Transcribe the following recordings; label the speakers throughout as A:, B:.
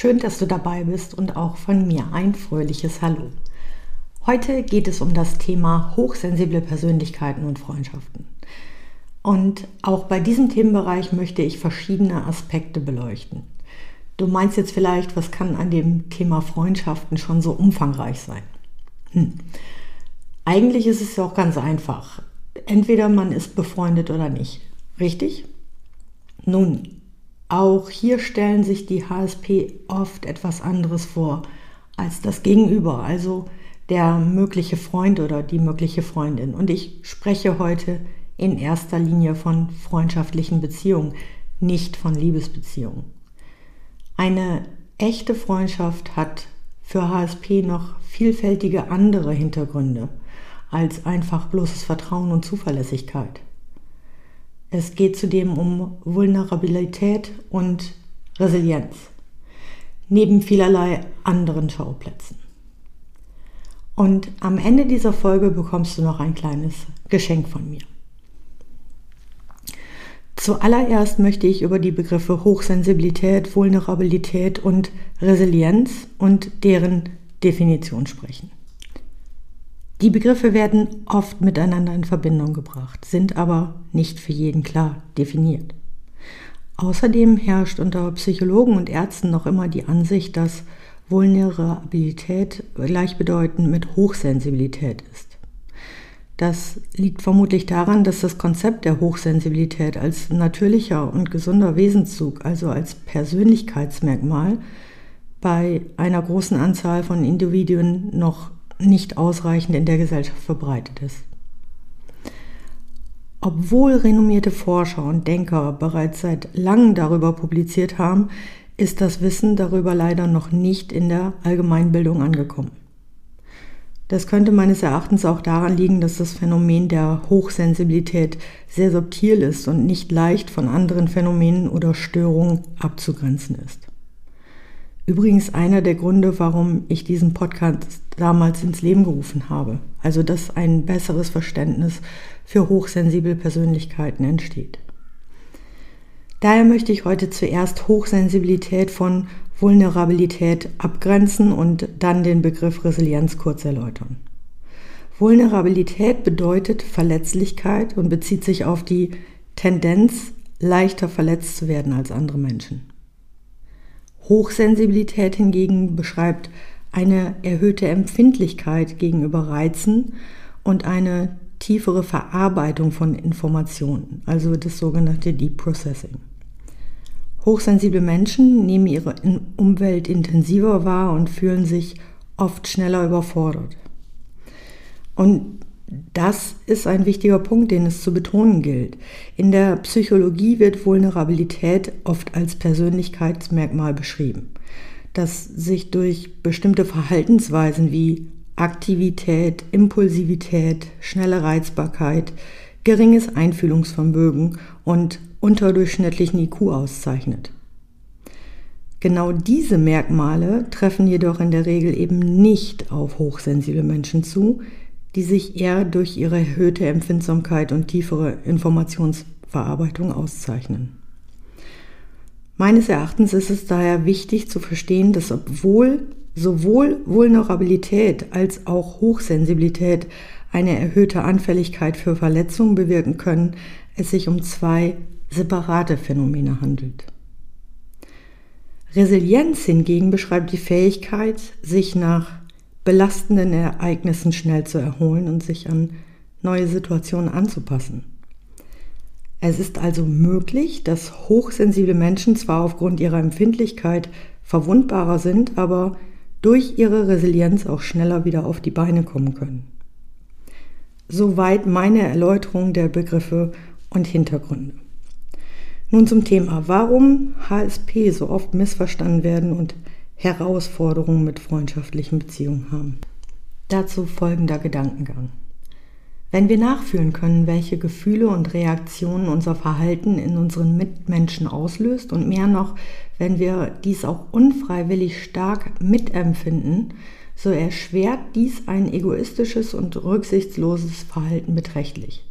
A: Schön, dass du dabei bist und auch von mir ein fröhliches Hallo. Heute geht es um das Thema hochsensible Persönlichkeiten und Freundschaften. Und auch bei diesem Themenbereich möchte ich verschiedene Aspekte beleuchten. Du meinst jetzt vielleicht, was kann an dem Thema Freundschaften schon so umfangreich sein? Hm. Eigentlich ist es ja auch ganz einfach. Entweder man ist befreundet oder nicht. Richtig? Nun, auch hier stellen sich die HSP oft etwas anderes vor als das Gegenüber, also der mögliche Freund oder die mögliche Freundin. Und ich spreche heute in erster Linie von freundschaftlichen Beziehungen, nicht von Liebesbeziehungen. Eine echte Freundschaft hat für HSP noch vielfältige andere Hintergründe als einfach bloßes Vertrauen und Zuverlässigkeit. Es geht zudem um Vulnerabilität und Resilienz, neben vielerlei anderen Schauplätzen. Und am Ende dieser Folge bekommst du noch ein kleines Geschenk von mir. Zuallererst möchte ich über die Begriffe Hochsensibilität, Vulnerabilität und Resilienz und deren Definition sprechen. Die Begriffe werden oft miteinander in Verbindung gebracht, sind aber nicht für jeden klar definiert. Außerdem herrscht unter Psychologen und Ärzten noch immer die Ansicht, dass Vulnerabilität gleichbedeutend mit Hochsensibilität ist. Das liegt vermutlich daran, dass das Konzept der Hochsensibilität als natürlicher und gesunder Wesenszug, also als Persönlichkeitsmerkmal, bei einer großen Anzahl von Individuen noch nicht ausreichend in der Gesellschaft verbreitet ist. Obwohl renommierte Forscher und Denker bereits seit langem darüber publiziert haben, ist das Wissen darüber leider noch nicht in der Allgemeinbildung angekommen. Das könnte meines Erachtens auch daran liegen, dass das Phänomen der Hochsensibilität sehr subtil ist und nicht leicht von anderen Phänomenen oder Störungen abzugrenzen ist. Übrigens einer der Gründe, warum ich diesen Podcast damals ins Leben gerufen habe. Also dass ein besseres Verständnis für hochsensible Persönlichkeiten entsteht. Daher möchte ich heute zuerst Hochsensibilität von Vulnerabilität abgrenzen und dann den Begriff Resilienz kurz erläutern. Vulnerabilität bedeutet Verletzlichkeit und bezieht sich auf die Tendenz, leichter verletzt zu werden als andere Menschen. Hochsensibilität hingegen beschreibt eine erhöhte Empfindlichkeit gegenüber Reizen und eine tiefere Verarbeitung von Informationen, also das sogenannte Deep Processing. Hochsensible Menschen nehmen ihre Umwelt intensiver wahr und fühlen sich oft schneller überfordert. Und das ist ein wichtiger Punkt, den es zu betonen gilt. In der Psychologie wird Vulnerabilität oft als Persönlichkeitsmerkmal beschrieben, das sich durch bestimmte Verhaltensweisen wie Aktivität, Impulsivität, schnelle Reizbarkeit, geringes Einfühlungsvermögen und unterdurchschnittlichen IQ auszeichnet. Genau diese Merkmale treffen jedoch in der Regel eben nicht auf hochsensible Menschen zu, die sich eher durch ihre erhöhte Empfindsamkeit und tiefere Informationsverarbeitung auszeichnen. Meines Erachtens ist es daher wichtig zu verstehen, dass obwohl sowohl Vulnerabilität als auch Hochsensibilität eine erhöhte Anfälligkeit für Verletzungen bewirken können, es sich um zwei separate Phänomene handelt. Resilienz hingegen beschreibt die Fähigkeit, sich nach belastenden Ereignissen schnell zu erholen und sich an neue Situationen anzupassen. Es ist also möglich, dass hochsensible Menschen zwar aufgrund ihrer Empfindlichkeit verwundbarer sind, aber durch ihre Resilienz auch schneller wieder auf die Beine kommen können. Soweit meine Erläuterung der Begriffe und Hintergründe. Nun zum Thema, warum HSP so oft missverstanden werden und Herausforderungen mit freundschaftlichen Beziehungen haben. Dazu folgender Gedankengang. Wenn wir nachfühlen können, welche Gefühle und Reaktionen unser Verhalten in unseren Mitmenschen auslöst und mehr noch, wenn wir dies auch unfreiwillig stark mitempfinden, so erschwert dies ein egoistisches und rücksichtsloses Verhalten beträchtlich.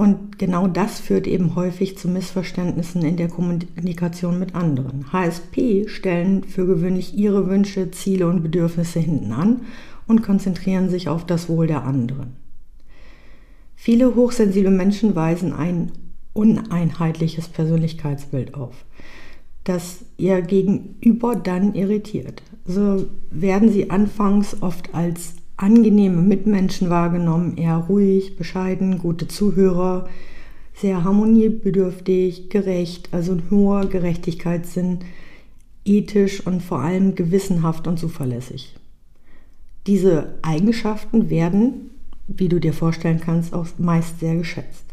A: Und genau das führt eben häufig zu Missverständnissen in der Kommunikation mit anderen. HSP stellen für gewöhnlich ihre Wünsche, Ziele und Bedürfnisse hinten an und konzentrieren sich auf das Wohl der anderen. Viele hochsensible Menschen weisen ein uneinheitliches Persönlichkeitsbild auf, das ihr Gegenüber dann irritiert. So werden sie anfangs oft als angenehme Mitmenschen wahrgenommen, eher ruhig, bescheiden, gute Zuhörer, sehr harmoniebedürftig, gerecht, also ein hoher Gerechtigkeitssinn, ethisch und vor allem gewissenhaft und zuverlässig. Diese Eigenschaften werden wie du dir vorstellen kannst, auch meist sehr geschätzt.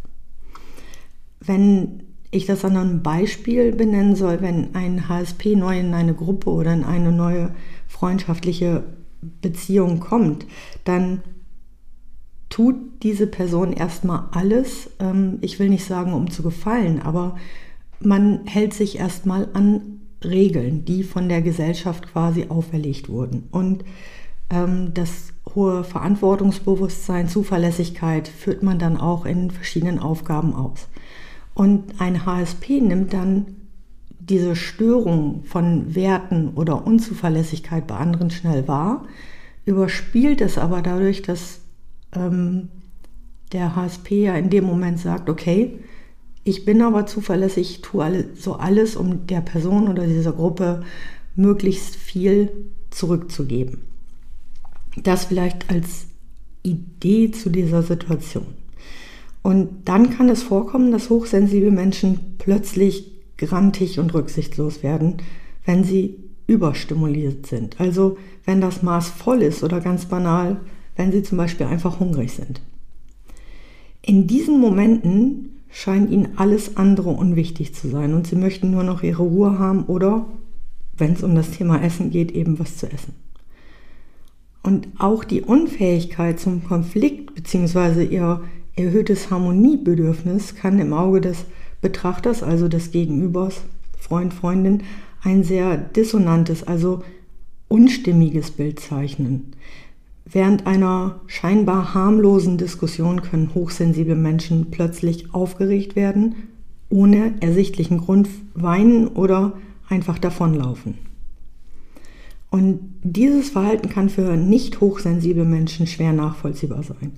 A: Wenn ich das an einem Beispiel benennen soll, wenn ein HSP neu in eine Gruppe oder in eine neue freundschaftliche Beziehung kommt, dann tut diese Person erstmal alles, ähm, ich will nicht sagen, um zu gefallen, aber man hält sich erstmal an Regeln, die von der Gesellschaft quasi auferlegt wurden. Und ähm, das hohe Verantwortungsbewusstsein, Zuverlässigkeit führt man dann auch in verschiedenen Aufgaben aus. Und ein HSP nimmt dann diese Störung von Werten oder Unzuverlässigkeit bei anderen schnell wahr, überspielt es aber dadurch, dass ähm, der HSP ja in dem Moment sagt, okay, ich bin aber zuverlässig, tue alle, so alles, um der Person oder dieser Gruppe möglichst viel zurückzugeben. Das vielleicht als Idee zu dieser Situation. Und dann kann es vorkommen, dass hochsensible Menschen plötzlich grantig und rücksichtslos werden, wenn sie überstimuliert sind. Also wenn das Maß voll ist oder ganz banal, wenn sie zum Beispiel einfach hungrig sind. In diesen Momenten scheint ihnen alles andere unwichtig zu sein und sie möchten nur noch ihre Ruhe haben oder, wenn es um das Thema Essen geht, eben was zu essen. Und auch die Unfähigkeit zum Konflikt bzw. ihr erhöhtes Harmoniebedürfnis kann im Auge des Betrachters, also des Gegenübers, Freund, Freundin, ein sehr dissonantes, also unstimmiges Bild zeichnen. Während einer scheinbar harmlosen Diskussion können hochsensible Menschen plötzlich aufgeregt werden, ohne ersichtlichen Grund weinen oder einfach davonlaufen. Und dieses Verhalten kann für nicht hochsensible Menschen schwer nachvollziehbar sein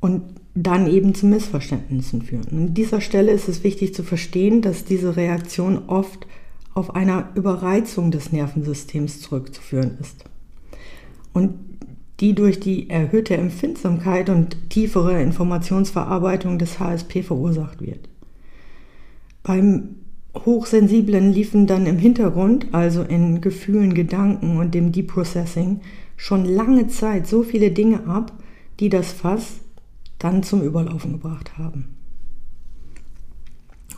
A: und dann eben zu Missverständnissen führen. An dieser Stelle ist es wichtig zu verstehen, dass diese Reaktion oft auf einer Überreizung des Nervensystems zurückzuführen ist. Und die durch die erhöhte Empfindsamkeit und tiefere Informationsverarbeitung des HSP verursacht wird. Beim Hochsensiblen liefen dann im Hintergrund, also in Gefühlen, Gedanken und dem Deep Processing, schon lange Zeit so viele Dinge ab, die das Fass dann zum Überlaufen gebracht haben.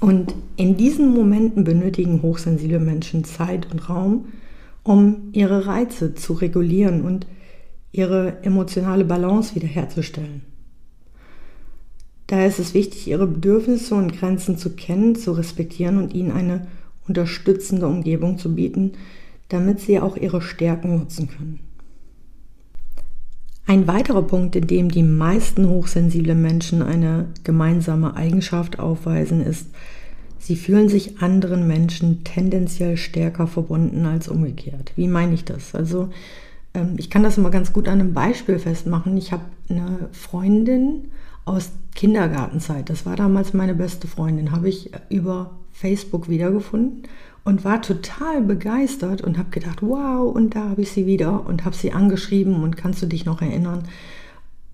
A: Und in diesen Momenten benötigen hochsensible Menschen Zeit und Raum, um ihre Reize zu regulieren und ihre emotionale Balance wiederherzustellen. Daher ist es wichtig, ihre Bedürfnisse und Grenzen zu kennen, zu respektieren und ihnen eine unterstützende Umgebung zu bieten, damit sie auch ihre Stärken nutzen können. Ein weiterer Punkt, in dem die meisten hochsensible Menschen eine gemeinsame Eigenschaft aufweisen, ist, sie fühlen sich anderen Menschen tendenziell stärker verbunden als umgekehrt. Wie meine ich das? Also ähm, ich kann das immer ganz gut an einem Beispiel festmachen. Ich habe eine Freundin, aus Kindergartenzeit. Das war damals meine beste Freundin, habe ich über Facebook wiedergefunden und war total begeistert und habe gedacht, wow, und da habe ich sie wieder und habe sie angeschrieben und kannst du dich noch erinnern?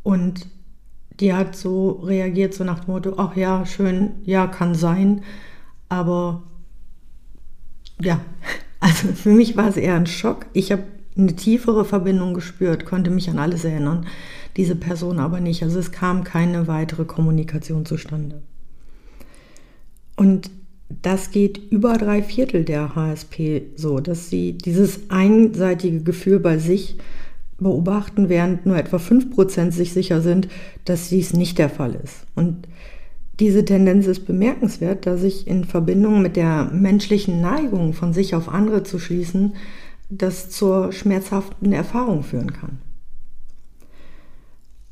A: Und die hat so reagiert, so nach dem Motto, ach ja, schön, ja, kann sein, aber ja, also für mich war es eher ein Schock. Ich habe eine tiefere Verbindung gespürt, konnte mich an alles erinnern, diese Person aber nicht. Also es kam keine weitere Kommunikation zustande. Und das geht über drei Viertel der HSP so, dass sie dieses einseitige Gefühl bei sich beobachten, während nur etwa 5% sich sicher sind, dass dies nicht der Fall ist. Und diese Tendenz ist bemerkenswert, da sich in Verbindung mit der menschlichen Neigung, von sich auf andere zu schließen, das zur schmerzhaften Erfahrung führen kann.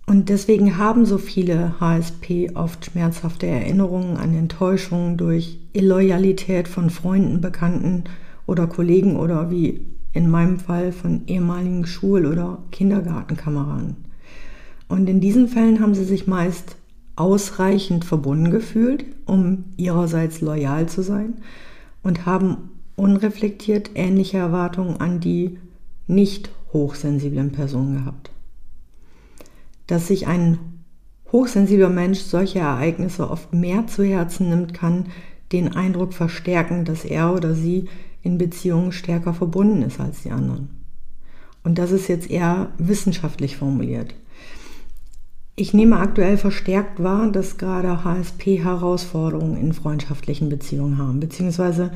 A: Und deswegen haben so viele HSP oft schmerzhafte Erinnerungen an Enttäuschungen durch Illoyalität von Freunden, Bekannten oder Kollegen oder wie in meinem Fall von ehemaligen Schul- oder Kindergartenkameraden. Und in diesen Fällen haben sie sich meist ausreichend verbunden gefühlt, um ihrerseits loyal zu sein und haben unreflektiert ähnliche Erwartungen an die nicht hochsensiblen Personen gehabt dass sich ein hochsensibler Mensch solche Ereignisse oft mehr zu Herzen nimmt, kann den Eindruck verstärken, dass er oder sie in Beziehungen stärker verbunden ist als die anderen. Und das ist jetzt eher wissenschaftlich formuliert. Ich nehme aktuell verstärkt wahr, dass gerade HSP Herausforderungen in freundschaftlichen Beziehungen haben, beziehungsweise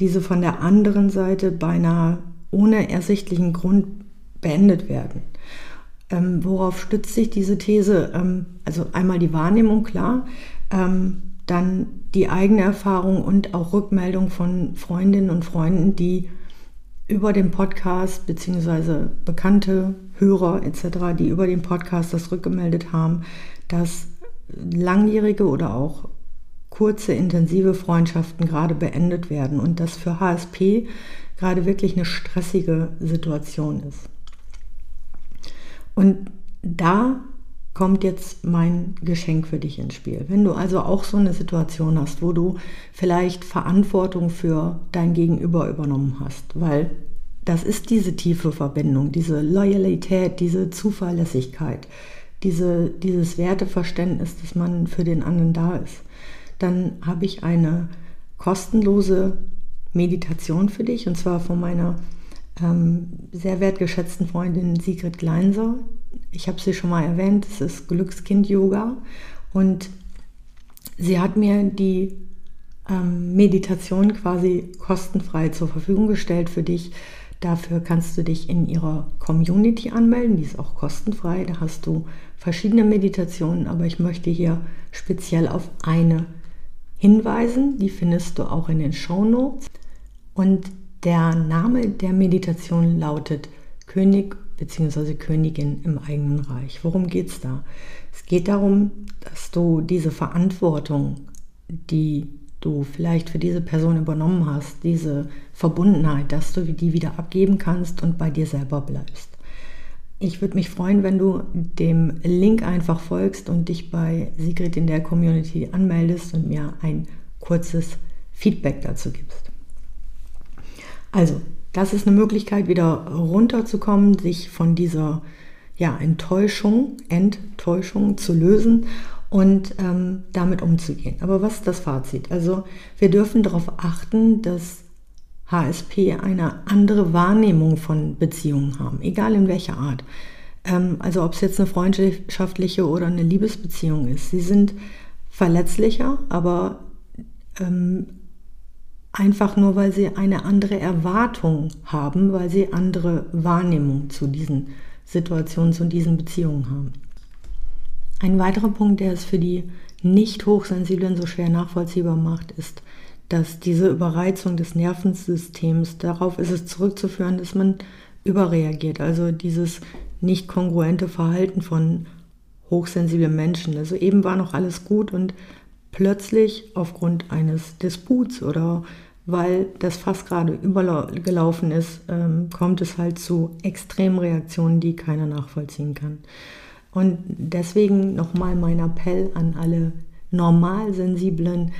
A: diese von der anderen Seite beinahe ohne ersichtlichen Grund beendet werden. Ähm, worauf stützt sich diese These? Ähm, also einmal die Wahrnehmung, klar, ähm, dann die eigene Erfahrung und auch Rückmeldung von Freundinnen und Freunden, die über den Podcast beziehungsweise bekannte Hörer etc., die über den Podcast das rückgemeldet haben, dass langjährige oder auch kurze, intensive Freundschaften gerade beendet werden und das für HSP gerade wirklich eine stressige Situation ist. Und da kommt jetzt mein Geschenk für dich ins Spiel. Wenn du also auch so eine Situation hast, wo du vielleicht Verantwortung für dein Gegenüber übernommen hast, weil das ist diese tiefe Verbindung, diese Loyalität, diese Zuverlässigkeit, diese, dieses Werteverständnis, dass man für den anderen da ist, dann habe ich eine kostenlose Meditation für dich und zwar von meiner ähm, sehr wertgeschätzten Freundin Sigrid Gleinser. Ich habe sie schon mal erwähnt, es ist Glückskind-Yoga und sie hat mir die ähm, Meditation quasi kostenfrei zur Verfügung gestellt für dich. Dafür kannst du dich in ihrer Community anmelden, die ist auch kostenfrei. Da hast du verschiedene Meditationen, aber ich möchte hier speziell auf eine hinweisen. Die findest du auch in den Show Notes. Und der Name der Meditation lautet König bzw. Königin im eigenen Reich. Worum geht es da? Es geht darum, dass du diese Verantwortung, die du vielleicht für diese Person übernommen hast, diese Verbundenheit, dass du die wieder abgeben kannst und bei dir selber bleibst. Ich würde mich freuen, wenn du dem Link einfach folgst und dich bei Sigrid in der Community anmeldest und mir ein kurzes Feedback dazu gibst. Also, das ist eine Möglichkeit, wieder runterzukommen, sich von dieser ja, Enttäuschung, Enttäuschung zu lösen und ähm, damit umzugehen. Aber was ist das Fazit? Also, wir dürfen darauf achten, dass HSP eine andere Wahrnehmung von Beziehungen haben, egal in welcher Art. Ähm, also ob es jetzt eine freundschaftliche oder eine Liebesbeziehung ist. Sie sind verletzlicher, aber ähm, einfach nur, weil sie eine andere Erwartung haben, weil sie andere Wahrnehmung zu diesen Situationen, zu diesen Beziehungen haben. Ein weiterer Punkt, der es für die nicht hochsensiblen so schwer nachvollziehbar macht, ist, dass diese Überreizung des Nervensystems, darauf ist es zurückzuführen, dass man überreagiert. Also dieses nicht kongruente Verhalten von hochsensiblen Menschen. Also eben war noch alles gut und plötzlich aufgrund eines Disputs oder weil das Fass gerade übergelaufen ist, ähm, kommt es halt zu Extremreaktionen, die keiner nachvollziehen kann. Und deswegen nochmal mein Appell an alle Normalsensiblen,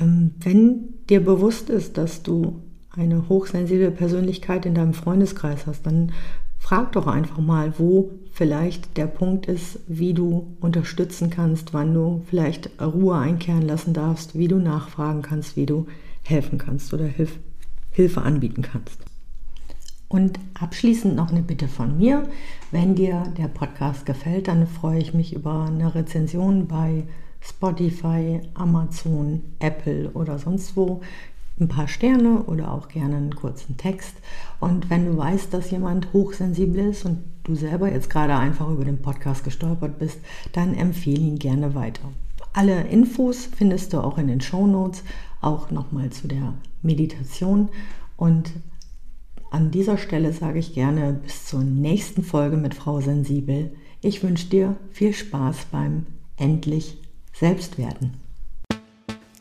A: ähm, wenn dir bewusst ist, dass du eine hochsensible Persönlichkeit in deinem Freundeskreis hast, dann frag doch einfach mal, wo vielleicht der Punkt ist, wie du unterstützen kannst, wann du vielleicht Ruhe einkehren lassen darfst, wie du nachfragen kannst, wie du helfen kannst oder Hilf Hilfe anbieten kannst. Und abschließend noch eine Bitte von mir. Wenn dir der Podcast gefällt, dann freue ich mich über eine Rezension bei Spotify, Amazon, Apple oder sonst wo ein paar Sterne oder auch gerne einen kurzen Text. Und wenn du weißt, dass jemand hochsensibel ist und du selber jetzt gerade einfach über den Podcast gestolpert bist, dann empfehle ihn gerne weiter. Alle Infos findest du auch in den Show Notes, auch nochmal zu der Meditation. Und an dieser Stelle sage ich gerne bis zur nächsten Folge mit Frau Sensibel. Ich wünsche dir viel Spaß beim endlich Selbstwerden.